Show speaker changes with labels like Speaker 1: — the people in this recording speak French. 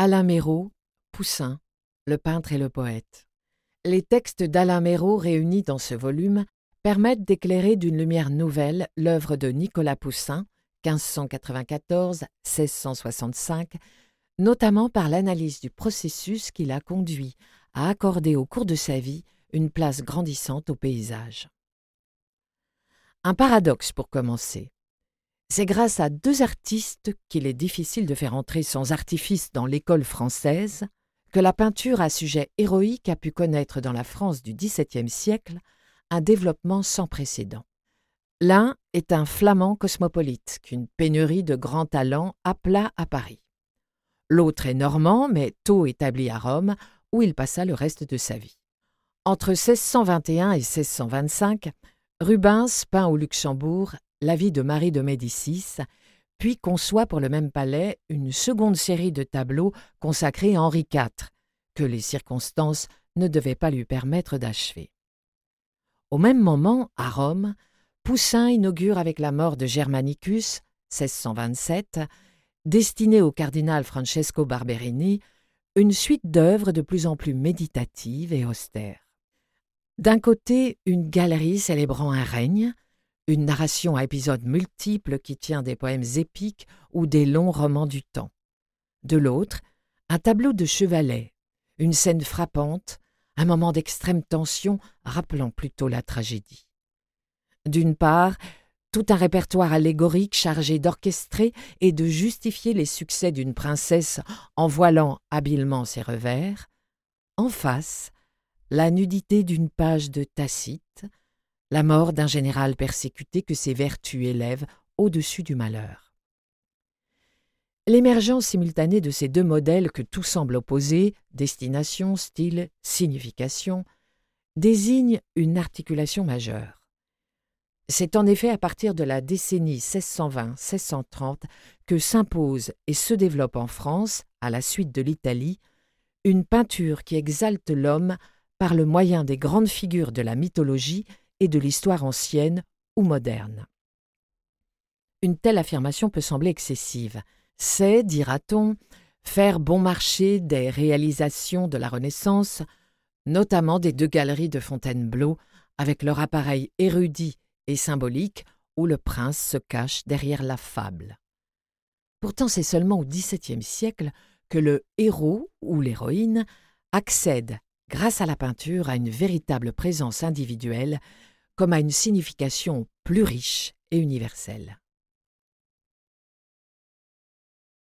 Speaker 1: Alain Méraud, Poussin, le peintre et le poète. Les textes d'Alain Méraud réunis dans ce volume permettent d'éclairer d'une lumière nouvelle l'œuvre de Nicolas Poussin, 1594-1665, notamment par l'analyse du processus qui l'a conduit à accorder au cours de sa vie une place grandissante au paysage. Un paradoxe pour commencer. C'est grâce à deux artistes qu'il est difficile de faire entrer sans artifice dans l'école française que la peinture à sujet héroïque a pu connaître dans la France du XVIIe siècle un développement sans précédent. L'un est un flamand cosmopolite qu'une pénurie de grands talents appela à Paris. L'autre est normand, mais tôt établi à Rome, où il passa le reste de sa vie. Entre 1621 et 1625, Rubens peint au Luxembourg la vie de Marie de Médicis, puis conçoit pour le même palais une seconde série de tableaux consacrés à Henri IV, que les circonstances ne devaient pas lui permettre d'achever. Au même moment, à Rome, Poussin inaugure avec la mort de Germanicus, 1627, destinée au cardinal Francesco Barberini, une suite d'œuvres de plus en plus méditatives et austères. D'un côté, une galerie célébrant un règne, une narration à épisodes multiples qui tient des poèmes épiques ou des longs romans du temps. De l'autre, un tableau de chevalet, une scène frappante, un moment d'extrême tension rappelant plutôt la tragédie. D'une part, tout un répertoire allégorique chargé d'orchestrer et de justifier les succès d'une princesse en voilant habilement ses revers. En face, la nudité d'une page de Tacite, la mort d'un général persécuté que ses vertus élèvent au-dessus du malheur. L'émergence simultanée de ces deux modèles que tout semble opposer, destination, style, signification, désigne une articulation majeure. C'est en effet à partir de la décennie 1620-1630 que s'impose et se développe en France, à la suite de l'Italie, une peinture qui exalte l'homme par le moyen des grandes figures de la mythologie et de l'histoire ancienne ou moderne. Une telle affirmation peut sembler excessive. C'est, dira-t-on, faire bon marché des réalisations de la Renaissance, notamment des deux galeries de Fontainebleau, avec leur appareil érudit et symbolique où le prince se cache derrière la fable. Pourtant, c'est seulement au XVIIe siècle que le héros ou l'héroïne accède, grâce à la peinture, à une véritable présence individuelle comme à une signification plus riche et universelle.